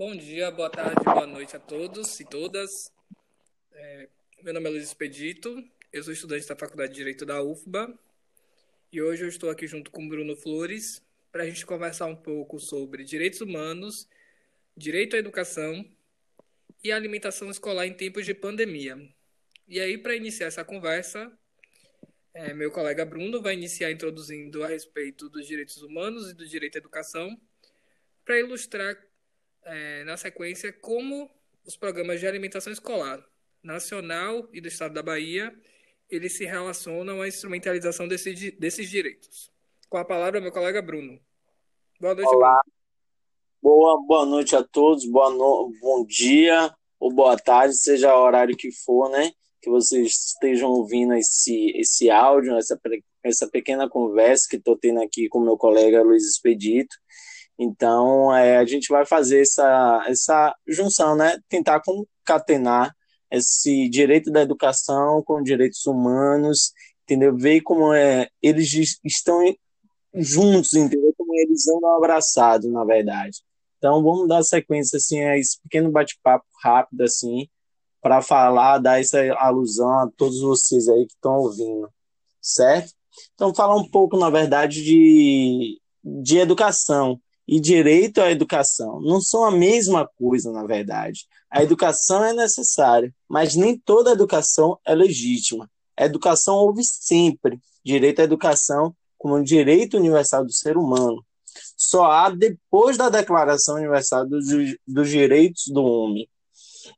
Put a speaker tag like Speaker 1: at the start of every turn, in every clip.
Speaker 1: Bom dia, boa tarde, boa noite a todos e todas. É, meu nome é Luiz Expedito, eu sou estudante da Faculdade de Direito da UFBA e hoje eu estou aqui junto com Bruno Flores para a gente conversar um pouco sobre direitos humanos, direito à educação e alimentação escolar em tempos de pandemia. E aí, para iniciar essa conversa, é, meu colega Bruno vai iniciar introduzindo a respeito dos direitos humanos e do direito à educação, para ilustrar é, na sequência como os programas de alimentação escolar nacional e do Estado da Bahia eles se relacionam à instrumentalização desse, desses direitos. Com a palavra, meu colega Bruno.
Speaker 2: Boa noite, Olá. Bruno. Boa, boa noite a todos, boa no... bom dia ou boa tarde, seja o horário que for, né? Que vocês estejam ouvindo esse, esse áudio, essa, essa pequena conversa que estou tendo aqui com meu colega Luiz Expedito. Então, é, a gente vai fazer essa, essa junção, né? Tentar concatenar esse direito da educação com direitos humanos, entendeu? Ver como é, eles estão juntos, entendeu? Como eles andam abraçados, na verdade. Então, vamos dar sequência assim a esse pequeno bate-papo rápido assim, para falar, dar essa alusão a todos vocês aí que estão ouvindo, certo? Então, falar um pouco, na verdade, de, de educação e direito à educação. Não são a mesma coisa, na verdade. A educação é necessária, mas nem toda educação é legítima. A educação houve sempre. Direito à educação como um direito universal do ser humano. Só há depois da Declaração Universal dos, dos Direitos do Homem.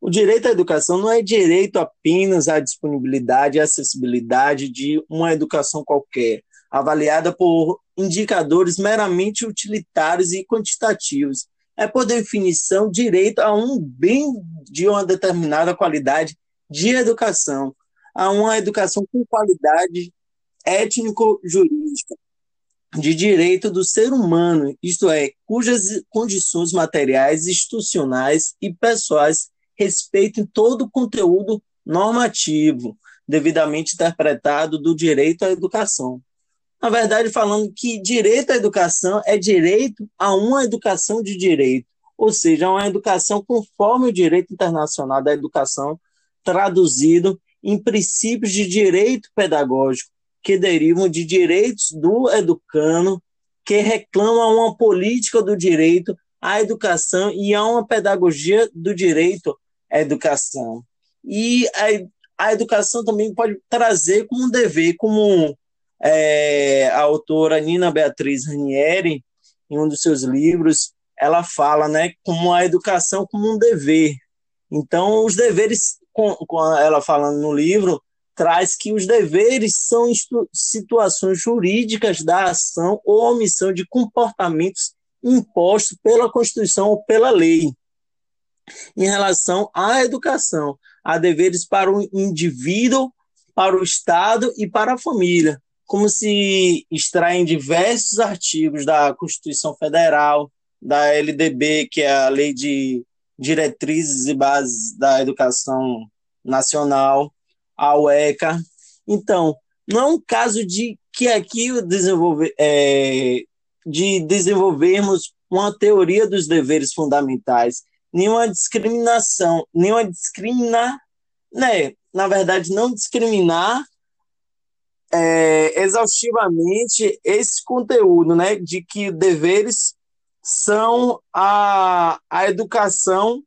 Speaker 2: O direito à educação não é direito apenas à disponibilidade e acessibilidade de uma educação qualquer, avaliada por indicadores meramente utilitários e quantitativos. É, por definição, direito a um bem de uma determinada qualidade de educação, a uma educação com qualidade étnico-jurídica de direito do ser humano, isto é, cujas condições materiais, institucionais e pessoais respeitem todo o conteúdo normativo devidamente interpretado do direito à educação. Na verdade, falando que direito à educação é direito a uma educação de direito, ou seja, uma educação conforme o direito internacional da educação, traduzido em princípios de direito pedagógico, que derivam de direitos do educando, que reclamam uma política do direito à educação e a uma pedagogia do direito à educação. E a, a educação também pode trazer como dever, como é, a autora Nina Beatriz Ranieri, em um dos seus livros, ela fala, né, como a educação como um dever. Então, os deveres, com, com ela falando no livro, traz que os deveres são situações jurídicas da ação ou omissão de comportamentos impostos pela Constituição ou pela lei. Em relação à educação, há deveres para o indivíduo, para o Estado e para a família, como se extraem diversos artigos da Constituição Federal, da LDB, que é a Lei de Diretrizes e Bases da Educação Nacional, a UECA. Então, não é um caso de que aqui desenvolver, é, de desenvolvermos uma teoria dos deveres fundamentais, nenhuma discriminação, nenhuma discriminar, né? Na verdade, não discriminar é, exaustivamente esse conteúdo, né? De que deveres são a, a educação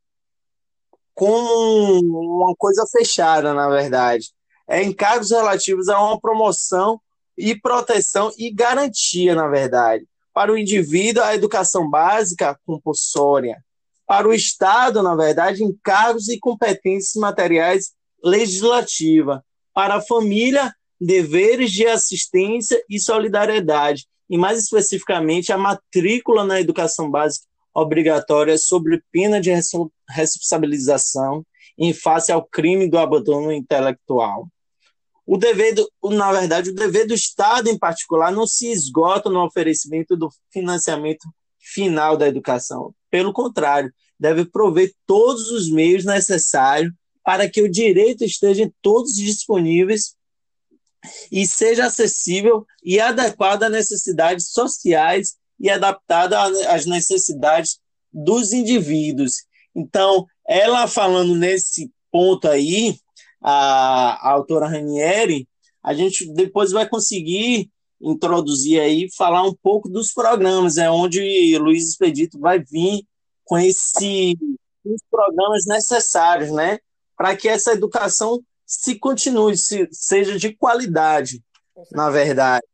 Speaker 2: como uma coisa fechada, na verdade. É encargos relativos a uma promoção e proteção e garantia, na verdade. Para o indivíduo, a educação básica compulsória. Para o Estado, na verdade, encargos e competências materiais legislativa. Para a família, deveres de assistência e solidariedade. E mais especificamente, a matrícula na educação básica obrigatória sobre pena de responsabilização em face ao crime do abandono intelectual. O dever, do, na verdade, o dever do Estado em particular não se esgota no oferecimento do financiamento final da educação. Pelo contrário, deve prover todos os meios necessários para que o direito esteja todos disponíveis e seja acessível e adequado às necessidades sociais e adaptada às necessidades dos indivíduos. Então, ela falando nesse ponto aí, a, a autora Ranieri, a gente depois vai conseguir introduzir aí, falar um pouco dos programas, é onde Luiz Expedito vai vir com esse, os programas necessários, né, para que essa educação se continue, se, seja de qualidade, na verdade.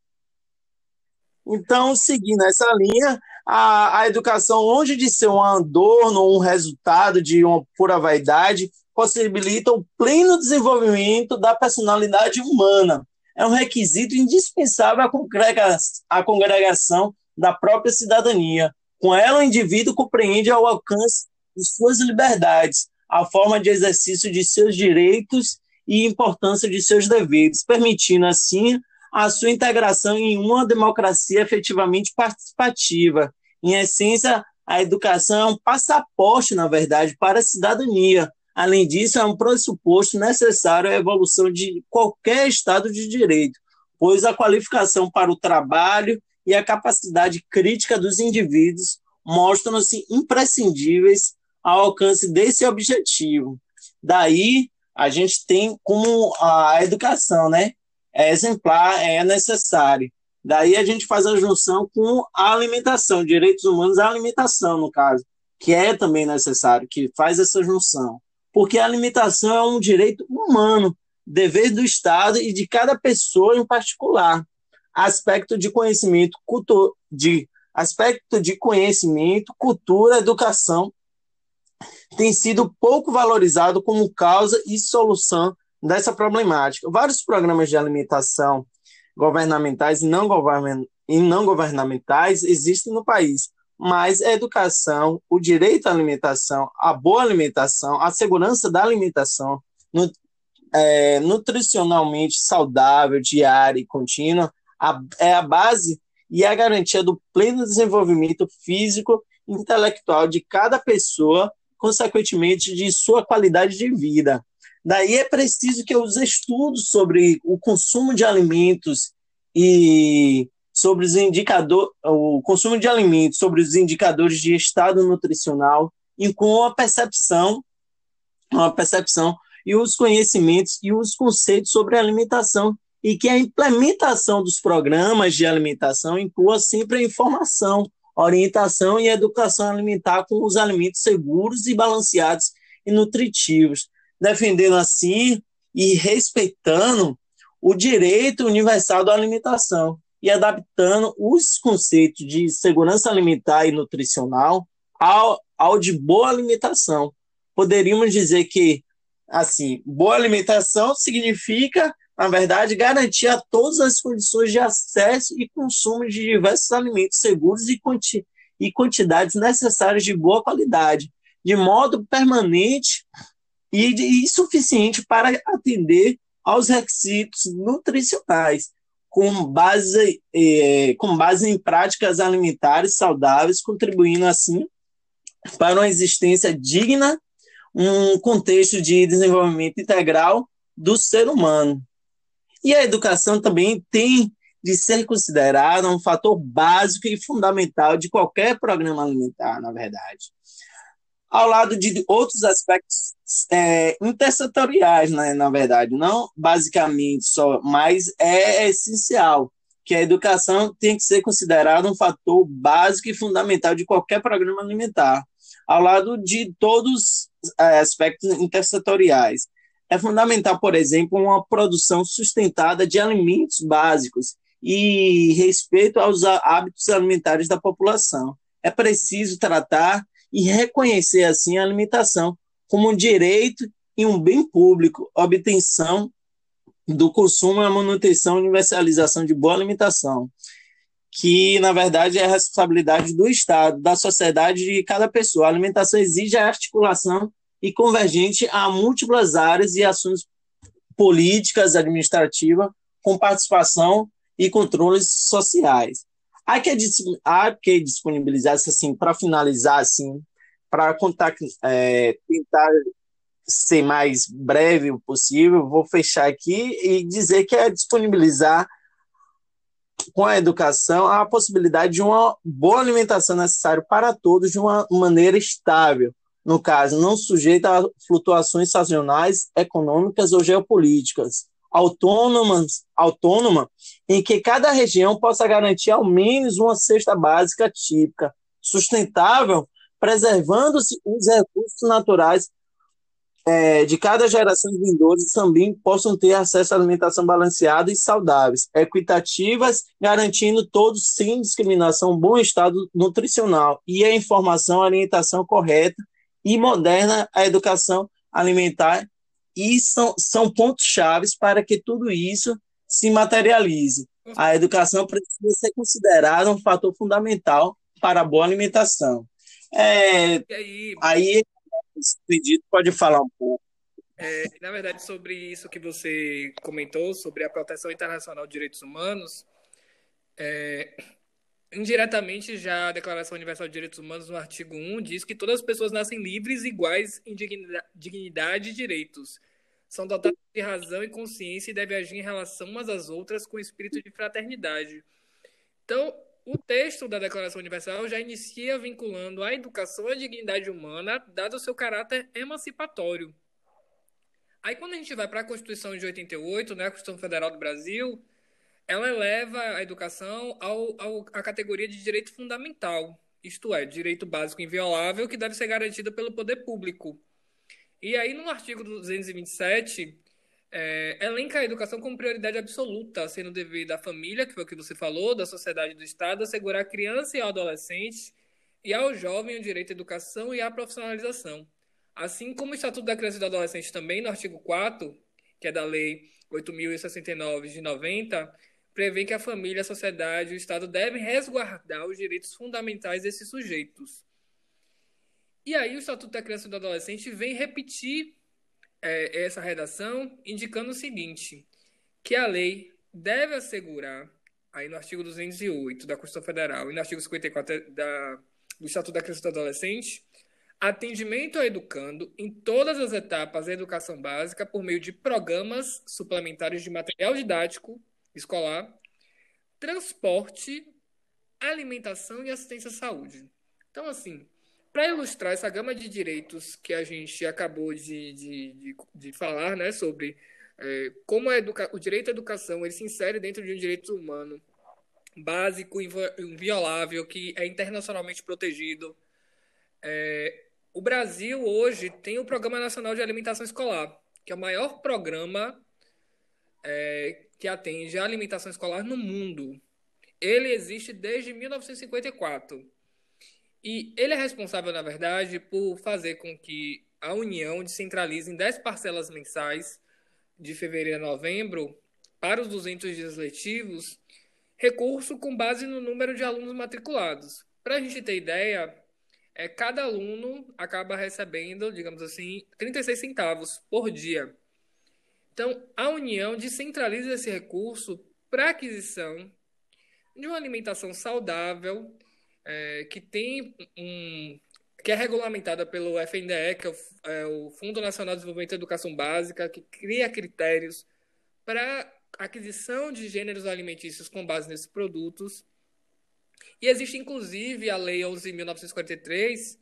Speaker 2: Então, seguindo essa linha, a, a educação, longe de ser um adorno ou um resultado de uma pura vaidade, possibilita o pleno desenvolvimento da personalidade humana. É um requisito indispensável à, congrega à congregação da própria cidadania. Com ela, o indivíduo compreende ao alcance de suas liberdades, a forma de exercício de seus direitos e importância de seus deveres, permitindo, assim, a sua integração em uma democracia efetivamente participativa. Em essência, a educação é um passaporte, na verdade, para a cidadania. Além disso, é um pressuposto necessário à evolução de qualquer Estado de direito, pois a qualificação para o trabalho e a capacidade crítica dos indivíduos mostram-se imprescindíveis ao alcance desse objetivo. Daí, a gente tem como a educação, né? é exemplar, é necessário. Daí a gente faz a junção com a alimentação, direitos humanos à alimentação, no caso, que é também necessário, que faz essa junção. Porque a alimentação é um direito humano, dever do Estado e de cada pessoa em particular. Aspecto de conhecimento, cultura, de aspecto de conhecimento, cultura, educação tem sido pouco valorizado como causa e solução dessa problemática. Vários programas de alimentação governamentais e não, govern e não governamentais existem no país, mas a educação, o direito à alimentação, a boa alimentação, a segurança da alimentação, no, é, nutricionalmente saudável, diária e contínua, a, é a base e a garantia do pleno desenvolvimento físico e intelectual de cada pessoa, consequentemente de sua qualidade de vida. Daí é preciso que os estudos sobre o consumo de alimentos e sobre os indicadores, o consumo de alimentos, sobre os indicadores de estado nutricional, e com a percepção, a percepção e os conhecimentos e os conceitos sobre alimentação, e que a implementação dos programas de alimentação inclua sempre a informação, orientação e educação alimentar com os alimentos seguros e balanceados e nutritivos, defendendo assim e respeitando o direito universal da alimentação e adaptando os conceitos de segurança alimentar e nutricional ao, ao de boa alimentação. Poderíamos dizer que, assim, boa alimentação significa, na verdade, garantir a todas as condições de acesso e consumo de diversos alimentos seguros e, quanti e quantidades necessárias de boa qualidade, de modo permanente e, e suficiente para atender aos requisitos nutricionais, com base, é, com base em práticas alimentares saudáveis, contribuindo assim para uma existência digna, um contexto de desenvolvimento integral do ser humano. E a educação também tem de ser considerada um fator básico e fundamental de qualquer programa alimentar, na verdade. Ao lado de outros aspectos é, intersetoriais, né, na verdade, não basicamente só, mas é essencial que a educação tem que ser considerada um fator básico e fundamental de qualquer programa alimentar, ao lado de todos os é, aspectos intersetoriais. É fundamental, por exemplo, uma produção sustentada de alimentos básicos e respeito aos hábitos alimentares da população. É preciso tratar e reconhecer assim a alimentação como um direito e um bem público, obtenção do consumo, a manutenção e universalização de boa alimentação, que na verdade é a responsabilidade do Estado, da sociedade e de cada pessoa. A alimentação exige a articulação e convergente a múltiplas áreas e ações políticas, administrativas, com participação e controles sociais. Há que, há que disponibilizar, assim, para finalizar, assim, para é, tentar ser mais breve possível, vou fechar aqui e dizer que é disponibilizar com a educação a possibilidade de uma boa alimentação necessária para todos de uma maneira estável, no caso, não sujeita a flutuações sazonais, econômicas ou geopolíticas, autônomas, autônoma, em que cada região possa garantir ao menos uma cesta básica típica, sustentável, preservando-se os recursos naturais é, de cada geração de vindouros também possam ter acesso à alimentação balanceada e saudáveis, equitativas, garantindo todos, sem discriminação, um bom estado nutricional. E a informação, a orientação correta e moderna à educação alimentar e são, são pontos chaves para que tudo isso se materialize. A educação precisa ser considerada um fator fundamental para a boa alimentação. É, aí, aí Expedito pode falar um pouco.
Speaker 1: É, na verdade, sobre isso que você comentou, sobre a proteção internacional de direitos humanos, é, indiretamente já a Declaração Universal de Direitos Humanos, no artigo 1, diz que todas as pessoas nascem livres, iguais em dignidade e direitos. São dotadas de razão e consciência e devem agir em relação umas às outras com espírito de fraternidade. Então, o texto da Declaração Universal já inicia vinculando a educação à dignidade humana, dado o seu caráter emancipatório. Aí, quando a gente vai para a Constituição de 88, né, a Constituição Federal do Brasil, ela eleva a educação ao, ao, à categoria de direito fundamental, isto é, direito básico inviolável que deve ser garantido pelo poder público. E aí, no artigo 227, é, elenca a educação como prioridade absoluta, sendo dever da família, que foi o que você falou, da sociedade do Estado, assegurar à criança e ao adolescente e ao jovem o direito à educação e à profissionalização. Assim como o Estatuto da Criança e do Adolescente também, no artigo 4 que é da Lei 8.069 de 90, prevê que a família, a sociedade e o Estado devem resguardar os direitos fundamentais desses sujeitos. E aí o Estatuto da Criança e do Adolescente vem repetir é, essa redação indicando o seguinte, que a lei deve assegurar, aí no artigo 208 da Constituição Federal e no artigo 54 da, do Estatuto da Criança e do Adolescente, atendimento ao educando em todas as etapas da educação básica por meio de programas suplementares de material didático escolar, transporte, alimentação e assistência à saúde. Então, assim, para ilustrar essa gama de direitos que a gente acabou de, de, de, de falar, né, sobre é, como o direito à educação ele se insere dentro de um direito humano básico, inviolável, que é internacionalmente protegido. É, o Brasil hoje tem o Programa Nacional de Alimentação Escolar, que é o maior programa é, que atende a alimentação escolar no mundo. Ele existe desde 1954. E ele é responsável, na verdade, por fazer com que a União descentralize em 10 parcelas mensais, de fevereiro a novembro, para os 200 dias letivos, recurso com base no número de alunos matriculados. Para a gente ter ideia, é, cada aluno acaba recebendo, digamos assim, 36 centavos por dia. Então, a União descentraliza esse recurso para aquisição de uma alimentação saudável é, que tem um que é regulamentada pelo FNDE, que é o, é o, Fundo Nacional de Desenvolvimento da Educação Básica, que cria critérios para aquisição de gêneros alimentícios com base nesses produtos. E existe, inclusive, a Lei 11.943,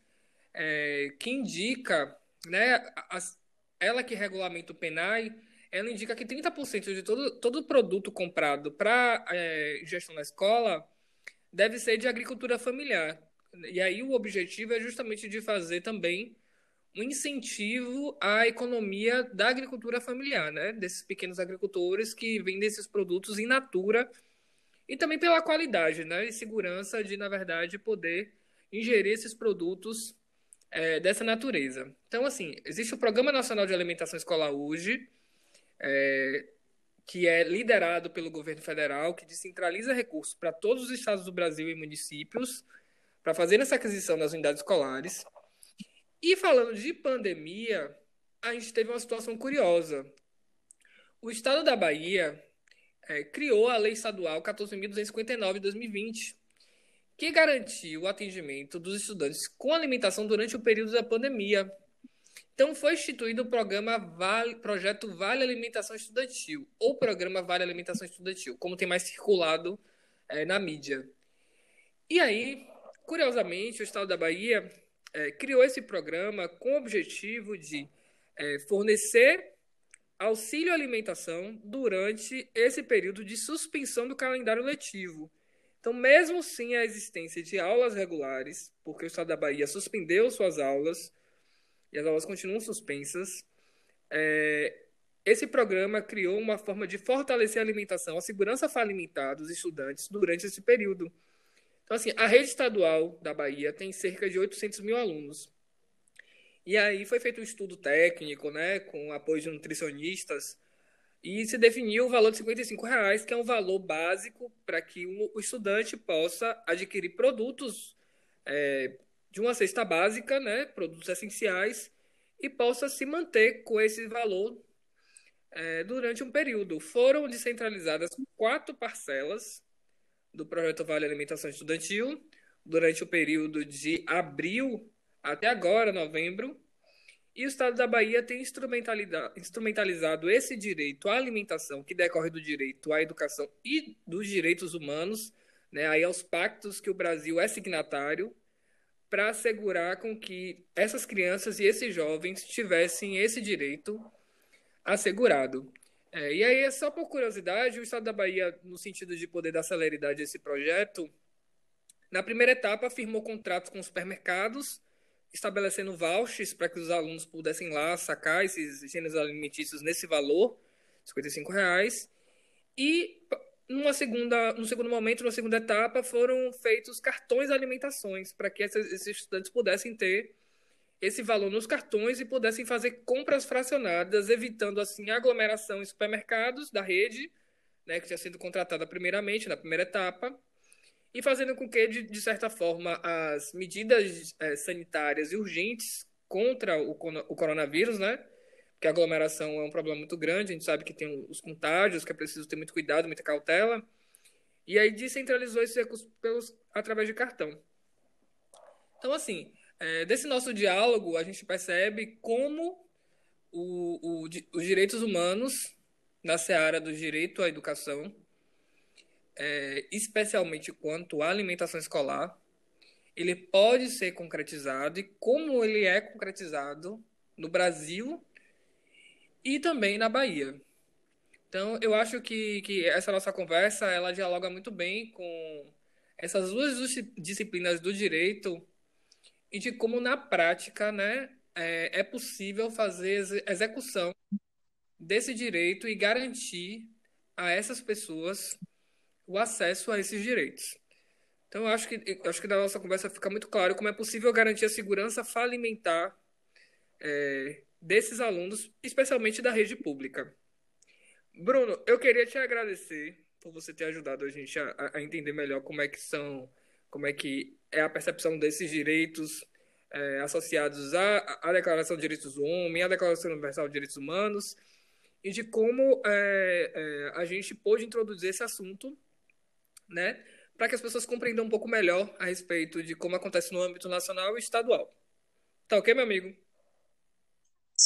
Speaker 1: é, que indica, né, ela que regulamenta o PENAI, ela indica que 30% de todo, todo produto comprado para é, gestão na escola deve ser de agricultura familiar. E aí o objetivo é justamente de fazer também um incentivo à economia da agricultura familiar, né? Desses pequenos agricultores que vendem esses produtos in natura e também pela qualidade, né? E segurança de, na verdade, poder ingerir esses produtos é, dessa natureza. Então, assim, existe o Programa Nacional de Alimentação Escolar hoje, é, que é liderado pelo governo federal, que descentraliza recursos para todos os estados do Brasil e municípios para fazer essa aquisição das unidades escolares. E falando de pandemia, a gente teve uma situação curiosa. O estado da Bahia é, criou a Lei Estadual 14.259 de 2020, que garantiu o atendimento dos estudantes com alimentação durante o período da pandemia, então foi instituído o programa vale, Projeto Vale Alimentação Estudantil, ou Programa Vale Alimentação Estudantil, como tem mais circulado é, na mídia. E aí, curiosamente, o Estado da Bahia é, criou esse programa com o objetivo de é, fornecer auxílio alimentação durante esse período de suspensão do calendário letivo. Então, mesmo sem a existência de aulas regulares, porque o Estado da Bahia suspendeu suas aulas e as aulas continuam suspensas, é, esse programa criou uma forma de fortalecer a alimentação, a segurança alimentar dos estudantes durante esse período. Então, assim, a rede estadual da Bahia tem cerca de 800 mil alunos. E aí foi feito um estudo técnico, né, com apoio de nutricionistas, e se definiu o valor de 55 reais, que é um valor básico para que o estudante possa adquirir produtos é, de uma cesta básica, né, produtos essenciais, e possa se manter com esse valor é, durante um período. Foram descentralizadas quatro parcelas do projeto Vale Alimentação Estudantil durante o período de abril até agora, novembro, e o Estado da Bahia tem instrumentalizado esse direito à alimentação, que decorre do direito à educação e dos direitos humanos, né, aí aos pactos que o Brasil é signatário, para assegurar com que essas crianças e esses jovens tivessem esse direito assegurado. É, e aí, só por curiosidade, o Estado da Bahia, no sentido de poder dar celeridade a esse projeto, na primeira etapa firmou contratos com supermercados, estabelecendo vouchers para que os alunos pudessem lá sacar esses gêneros alimentícios nesse valor, R$ reais. E numa segunda, no segundo momento, na segunda etapa, foram feitos cartões de alimentações para que esses estudantes pudessem ter esse valor nos cartões e pudessem fazer compras fracionadas, evitando assim aglomeração em supermercados da rede, né, que tinha sido contratada primeiramente na primeira etapa, e fazendo com que, de, de certa forma, as medidas é, sanitárias e urgentes contra o, o coronavírus, né? Porque a aglomeração é um problema muito grande, a gente sabe que tem os contágios, que é preciso ter muito cuidado, muita cautela. E aí descentralizou esses recursos pelos, através de cartão. Então, assim, é, desse nosso diálogo, a gente percebe como o, o, os direitos humanos, na seara do direito à educação, é, especialmente quanto à alimentação escolar, ele pode ser concretizado e como ele é concretizado no Brasil e também na Bahia. Então, eu acho que, que essa nossa conversa ela dialoga muito bem com essas duas disciplinas do direito e de como, na prática, né, é, é possível fazer execução desse direito e garantir a essas pessoas o acesso a esses direitos. Então, eu acho que, eu acho que da nossa conversa fica muito claro como é possível garantir a segurança falimentar é, desses alunos, especialmente da rede pública. Bruno, eu queria te agradecer por você ter ajudado a gente a, a entender melhor como é que são, como é que é a percepção desses direitos é, associados à, à Declaração de Direitos do Homem, à Declaração Universal de Direitos Humanos, e de como é, é, a gente pôde introduzir esse assunto né, para que as pessoas compreendam um pouco melhor a respeito de como acontece no âmbito nacional e estadual. Tá ok, meu amigo?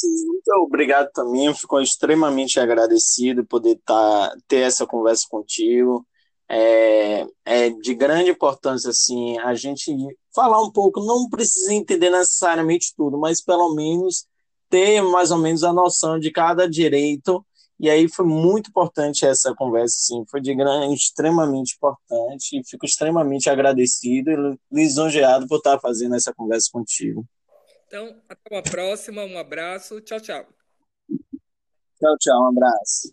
Speaker 2: Muito obrigado também. Eu fico extremamente agradecido poder tá, ter essa conversa contigo. É, é de grande importância assim a gente falar um pouco, não precisa entender necessariamente tudo, mas pelo menos ter mais ou menos a noção de cada direito e aí foi muito importante essa conversa, sim, foi de grande, extremamente importante fico extremamente agradecido e lisonjeado por estar fazendo essa conversa contigo.
Speaker 1: Então, até uma próxima, um abraço, tchau, tchau.
Speaker 2: Tchau, tchau, um abraço.